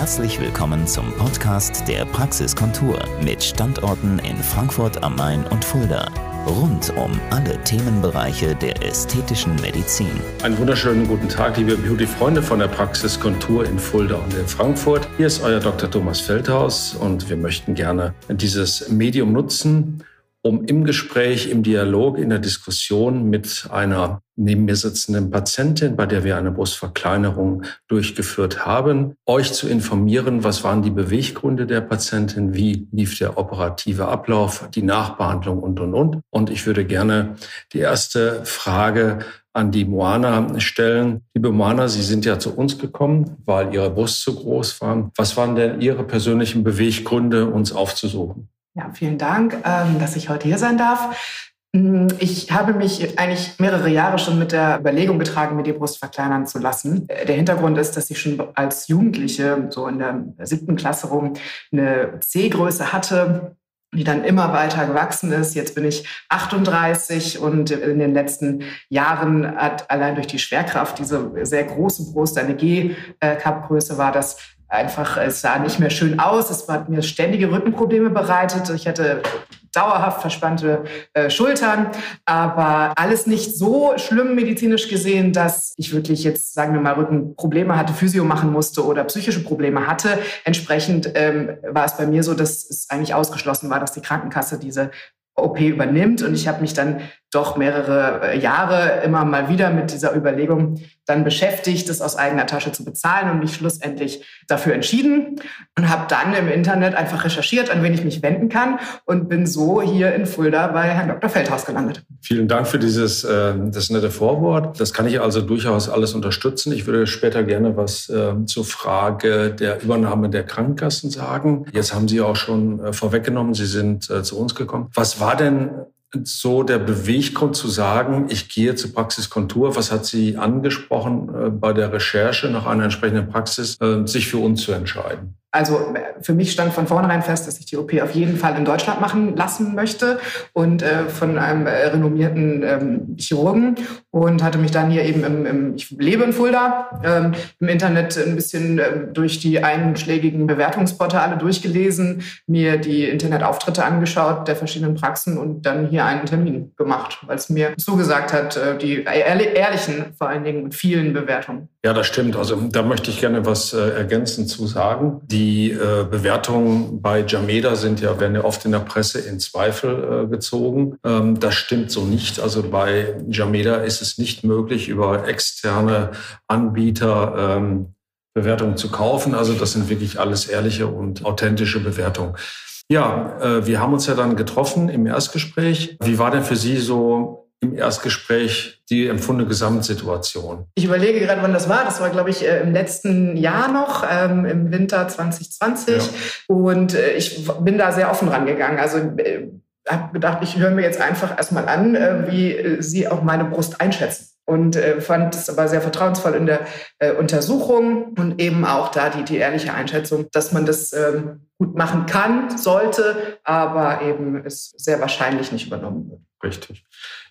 Herzlich willkommen zum Podcast der Praxiskontur mit Standorten in Frankfurt am Main und Fulda. Rund um alle Themenbereiche der ästhetischen Medizin. Einen wunderschönen guten Tag, liebe Beauty-Freunde von der Praxiskontur in Fulda und in Frankfurt. Hier ist euer Dr. Thomas Feldhaus und wir möchten gerne dieses Medium nutzen, um im Gespräch, im Dialog, in der Diskussion mit einer neben mir sitzenden Patientin, bei der wir eine Brustverkleinerung durchgeführt haben, euch zu informieren, was waren die Beweggründe der Patientin, wie lief der operative Ablauf, die Nachbehandlung und, und, und. Und ich würde gerne die erste Frage an die Moana stellen. Liebe Moana, Sie sind ja zu uns gekommen, weil Ihre Brust zu groß war. Was waren denn Ihre persönlichen Beweggründe, uns aufzusuchen? Ja, vielen Dank, ähm, dass ich heute hier sein darf. Mm, ich habe mich eigentlich mehrere Jahre schon mit der Überlegung getragen, mir die Brust verkleinern zu lassen. Äh, der Hintergrund ist, dass ich schon als Jugendliche, so in der siebten Klasse rum, eine C-Größe hatte, die dann immer weiter gewachsen ist. Jetzt bin ich 38 und in den letzten Jahren hat allein durch die Schwerkraft diese sehr große Brust, eine G-Cup-Größe war das einfach, es sah nicht mehr schön aus. Es hat mir ständige Rückenprobleme bereitet. Ich hatte dauerhaft verspannte äh, Schultern, aber alles nicht so schlimm medizinisch gesehen, dass ich wirklich jetzt, sagen wir mal, Rückenprobleme hatte, Physio machen musste oder psychische Probleme hatte. Entsprechend ähm, war es bei mir so, dass es eigentlich ausgeschlossen war, dass die Krankenkasse diese OP übernimmt. Und ich habe mich dann doch mehrere äh, Jahre immer mal wieder mit dieser Überlegung dann beschäftigt, das aus eigener Tasche zu bezahlen und mich schlussendlich dafür entschieden und habe dann im Internet einfach recherchiert, an wen ich mich wenden kann und bin so hier in Fulda bei Herrn Dr. Feldhaus gelandet. Vielen Dank für dieses äh, das nette Vorwort. Das kann ich also durchaus alles unterstützen. Ich würde später gerne was äh, zur Frage der Übernahme der Krankenkassen sagen. Jetzt haben Sie auch schon äh, vorweggenommen, Sie sind zu uns gekommen. Was war denn so der Beweggrund zu sagen, ich gehe zur Praxiskontur? Was hat Sie angesprochen äh, bei der Recherche nach einer entsprechenden Praxis, äh, sich für uns zu entscheiden? Also für mich stand von vornherein fest, dass ich die OP auf jeden Fall in Deutschland machen lassen möchte und äh, von einem äh, renommierten ähm, Chirurgen und hatte mich dann hier eben im, im ich lebe in Fulda, ähm, im Internet ein bisschen ähm, durch die einschlägigen Bewertungsportale durchgelesen, mir die Internetauftritte angeschaut der verschiedenen Praxen und dann hier einen Termin gemacht, weil es mir zugesagt hat, äh, die ehrlichen vor allen Dingen und vielen Bewertungen. Ja, das stimmt. Also da möchte ich gerne was äh, ergänzend zu sagen. Die äh, Bewertungen bei Jameda sind ja, werden ja oft in der Presse in Zweifel äh, gezogen. Ähm, das stimmt so nicht. Also bei Jameda ist es nicht möglich, über externe Anbieter ähm, Bewertungen zu kaufen. Also das sind wirklich alles ehrliche und authentische Bewertungen. Ja, äh, wir haben uns ja dann getroffen im Erstgespräch. Wie war denn für Sie so im Erstgespräch die empfundene Gesamtsituation? Ich überlege gerade, wann das war. Das war, glaube ich, äh, im letzten Jahr noch, ähm, im Winter 2020. Ja. Und äh, ich bin da sehr offen rangegangen. Also äh, habe gedacht, ich höre mir jetzt einfach erstmal an, äh, wie Sie auch meine Brust einschätzen und äh, fand es aber sehr vertrauensvoll in der äh, Untersuchung und eben auch da die, die ehrliche Einschätzung, dass man das ähm, gut machen kann, sollte, aber eben es sehr wahrscheinlich nicht übernommen wird. Richtig.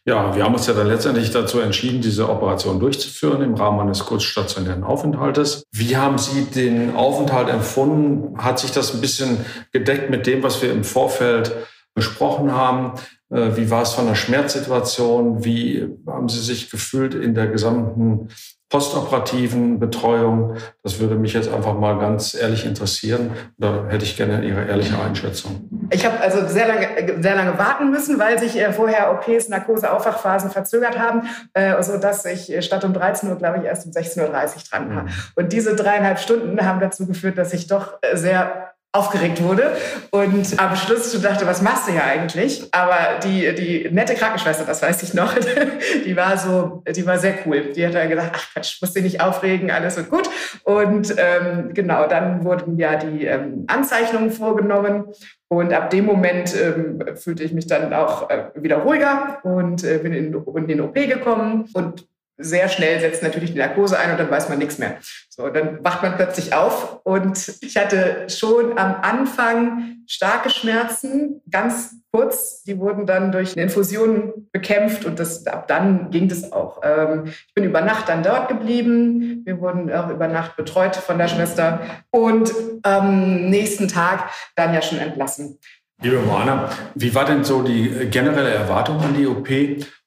Ja, wir haben uns ja dann letztendlich dazu entschieden, diese Operation durchzuführen im Rahmen eines kurzstationären Aufenthaltes. Wie haben Sie den Aufenthalt empfunden? Hat sich das ein bisschen gedeckt mit dem, was wir im Vorfeld besprochen haben? Äh, wie war es von der Schmerzsituation? Wie haben Sie sich gefühlt in der gesamten postoperativen Betreuung? Das würde mich jetzt einfach mal ganz ehrlich interessieren. Da hätte ich gerne Ihre ehrliche Einschätzung. Ich habe also sehr lange, sehr lange warten müssen, weil sich äh, vorher OPs, Narkose, Aufwachphasen verzögert haben, äh, so dass ich statt um 13 Uhr, glaube ich, erst um 16.30 Uhr dran war. Mhm. Und diese dreieinhalb Stunden haben dazu geführt, dass ich doch sehr aufgeregt wurde und am Schluss schon dachte, was machst du hier eigentlich? Aber die, die nette Krankenschwester, das weiß ich noch, die war so, die war sehr cool. Die hat dann gesagt, ach Quatsch, musst dich nicht aufregen, alles wird gut. Und ähm, genau, dann wurden ja die ähm, Anzeichnungen vorgenommen und ab dem Moment ähm, fühlte ich mich dann auch äh, wieder ruhiger und äh, bin in, in den OP gekommen und sehr schnell setzt natürlich die Narkose ein und dann weiß man nichts mehr. So, dann wacht man plötzlich auf und ich hatte schon am Anfang starke Schmerzen, ganz kurz. Die wurden dann durch eine Infusion bekämpft und das, ab dann ging das auch. Ähm, ich bin über Nacht dann dort geblieben. Wir wurden auch über Nacht betreut von der Schwester und am nächsten Tag dann ja schon entlassen. Liebe Moana, wie war denn so die generelle Erwartung an die OP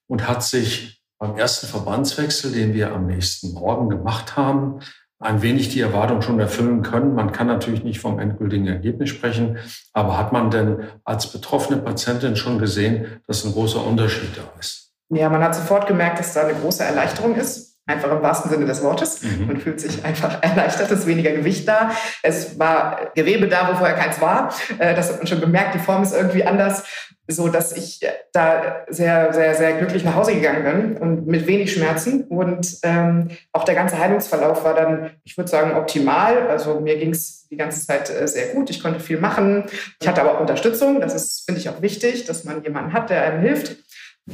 und hat sich beim ersten Verbandswechsel, den wir am nächsten Morgen gemacht haben, ein wenig die Erwartung schon erfüllen können. Man kann natürlich nicht vom endgültigen Ergebnis sprechen, aber hat man denn als betroffene Patientin schon gesehen, dass ein großer Unterschied da ist? Ja, man hat sofort gemerkt, dass da eine große Erleichterung ist. Einfach im wahrsten Sinne des Wortes. Mhm. Man fühlt sich einfach erleichtert, es ist weniger Gewicht da. Es war Gewebe da, wo vorher keins war. Äh, das hat man schon gemerkt, die Form ist irgendwie anders so dass ich da sehr, sehr, sehr glücklich nach Hause gegangen bin und mit wenig Schmerzen. Und ähm, auch der ganze Heilungsverlauf war dann, ich würde sagen, optimal. Also mir ging es die ganze Zeit äh, sehr gut. Ich konnte viel machen. Ich hatte aber auch Unterstützung. Das ist, finde ich, auch wichtig, dass man jemanden hat, der einem hilft.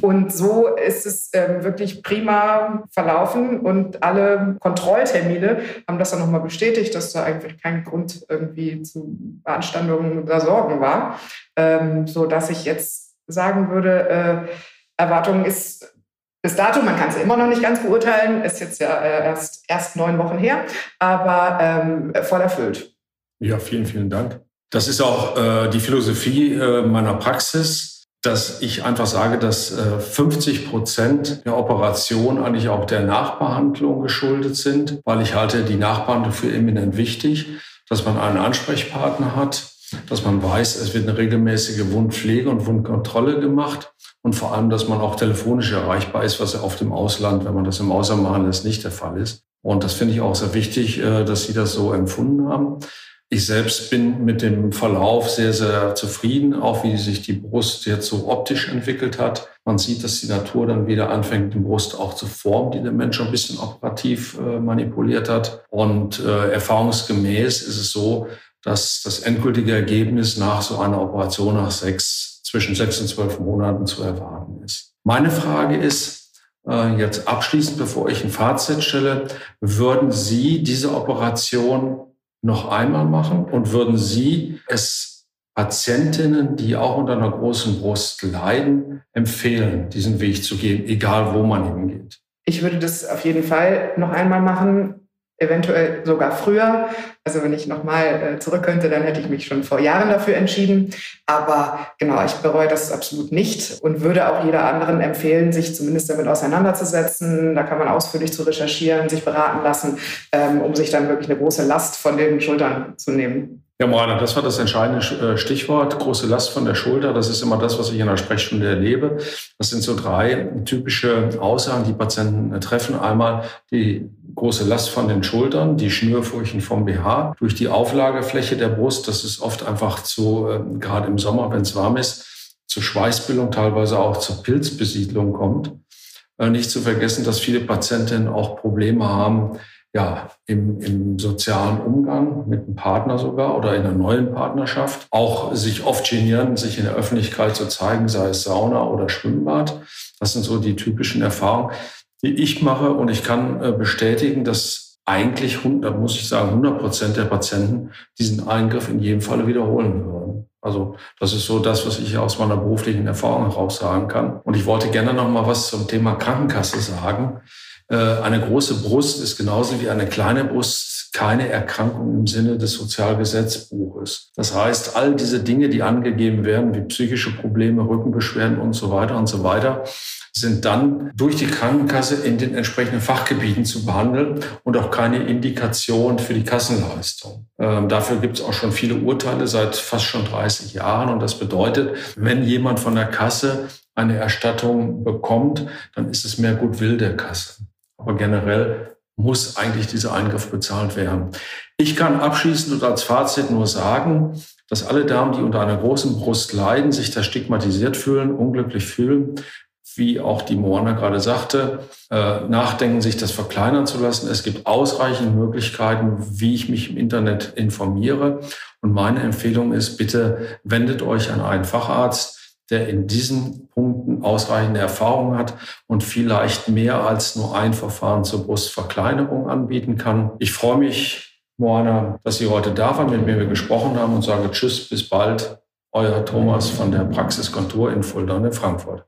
Und so ist es ähm, wirklich prima verlaufen und alle Kontrolltermine haben das dann nochmal bestätigt, dass da eigentlich kein Grund irgendwie zu Beanstandungen oder Sorgen war, ähm, so dass ich jetzt sagen würde, äh, Erwartung ist bis dato, man kann es immer noch nicht ganz beurteilen, ist jetzt ja äh, erst, erst neun Wochen her, aber ähm, voll erfüllt. Ja, vielen, vielen Dank. Das ist auch äh, die Philosophie äh, meiner Praxis dass ich einfach sage, dass 50 äh, Prozent der Operation eigentlich auch der Nachbehandlung geschuldet sind, weil ich halte die Nachbehandlung für eminent wichtig, dass man einen Ansprechpartner hat, dass man weiß, es wird eine regelmäßige Wundpflege und Wundkontrolle gemacht und vor allem, dass man auch telefonisch erreichbar ist, was ja oft im Ausland, wenn man das im Ausland machen lässt, nicht der Fall ist. Und das finde ich auch sehr wichtig, äh, dass Sie das so empfunden haben. Ich selbst bin mit dem Verlauf sehr, sehr zufrieden, auch wie sich die Brust jetzt so optisch entwickelt hat. Man sieht, dass die Natur dann wieder anfängt, die Brust auch zu formen, die der Mensch ein bisschen operativ äh, manipuliert hat. Und äh, erfahrungsgemäß ist es so, dass das endgültige Ergebnis nach so einer Operation nach sechs, zwischen sechs und zwölf Monaten zu erwarten ist. Meine Frage ist, äh, jetzt abschließend, bevor ich ein Fazit stelle, würden Sie diese Operation noch einmal machen? Und würden Sie es Patientinnen, die auch unter einer großen Brust leiden, empfehlen, diesen Weg zu gehen, egal wo man hingeht? Ich würde das auf jeden Fall noch einmal machen eventuell sogar früher. Also wenn ich nochmal äh, zurück könnte, dann hätte ich mich schon vor Jahren dafür entschieden. Aber genau, ich bereue das absolut nicht und würde auch jeder anderen empfehlen, sich zumindest damit auseinanderzusetzen. Da kann man ausführlich zu recherchieren, sich beraten lassen, ähm, um sich dann wirklich eine große Last von den Schultern zu nehmen. Ja, Moana, das war das entscheidende äh, Stichwort. Große Last von der Schulter. Das ist immer das, was ich in der Sprechstunde erlebe. Das sind so drei typische Aussagen, die Patienten äh, treffen. Einmal die große Last von den Schultern, die Schnürfurchen vom BH durch die Auflagefläche der Brust. Das ist oft einfach zu, äh, gerade im Sommer, wenn es warm ist, zu Schweißbildung, teilweise auch zur Pilzbesiedlung kommt. Nicht zu vergessen, dass viele Patientinnen auch Probleme haben, ja, im, im sozialen Umgang mit einem Partner sogar oder in einer neuen Partnerschaft. Auch sich oft genieren, sich in der Öffentlichkeit zu zeigen, sei es Sauna oder Schwimmbad. Das sind so die typischen Erfahrungen, die ich mache. Und ich kann äh, bestätigen, dass eigentlich, da muss ich sagen, 100 Prozent der Patienten diesen Eingriff in jedem Falle wiederholen würden. Also das ist so das, was ich aus meiner beruflichen Erfahrung heraus sagen kann. Und ich wollte gerne noch mal was zum Thema Krankenkasse sagen. Äh, eine große Brust ist genauso wie eine kleine Brust keine Erkrankung im Sinne des Sozialgesetzbuches. Das heißt, all diese Dinge, die angegeben werden, wie psychische Probleme, Rückenbeschwerden und so weiter und so weiter, sind dann durch die Krankenkasse in den entsprechenden Fachgebieten zu behandeln und auch keine Indikation für die Kassenleistung. Ähm, dafür gibt es auch schon viele Urteile seit fast schon 30 Jahren. Und das bedeutet, wenn jemand von der Kasse eine Erstattung bekommt, dann ist es mehr Gutwill der Kasse. Aber generell muss eigentlich dieser Eingriff bezahlt werden. Ich kann abschließend und als Fazit nur sagen, dass alle Damen, die unter einer großen Brust leiden, sich da stigmatisiert fühlen, unglücklich fühlen, wie auch die Moana gerade sagte, äh, nachdenken, sich das verkleinern zu lassen. Es gibt ausreichend Möglichkeiten, wie ich mich im Internet informiere. Und meine Empfehlung ist, bitte wendet euch an einen Facharzt, der in diesen Punkten ausreichende Erfahrung hat und vielleicht mehr als nur ein Verfahren zur Brustverkleinerung anbieten kann. Ich freue mich, Moana, dass Sie heute da waren, mit mir gesprochen haben und sage Tschüss, bis bald. Euer Thomas von der Praxiskontur in Fulda und in Frankfurt.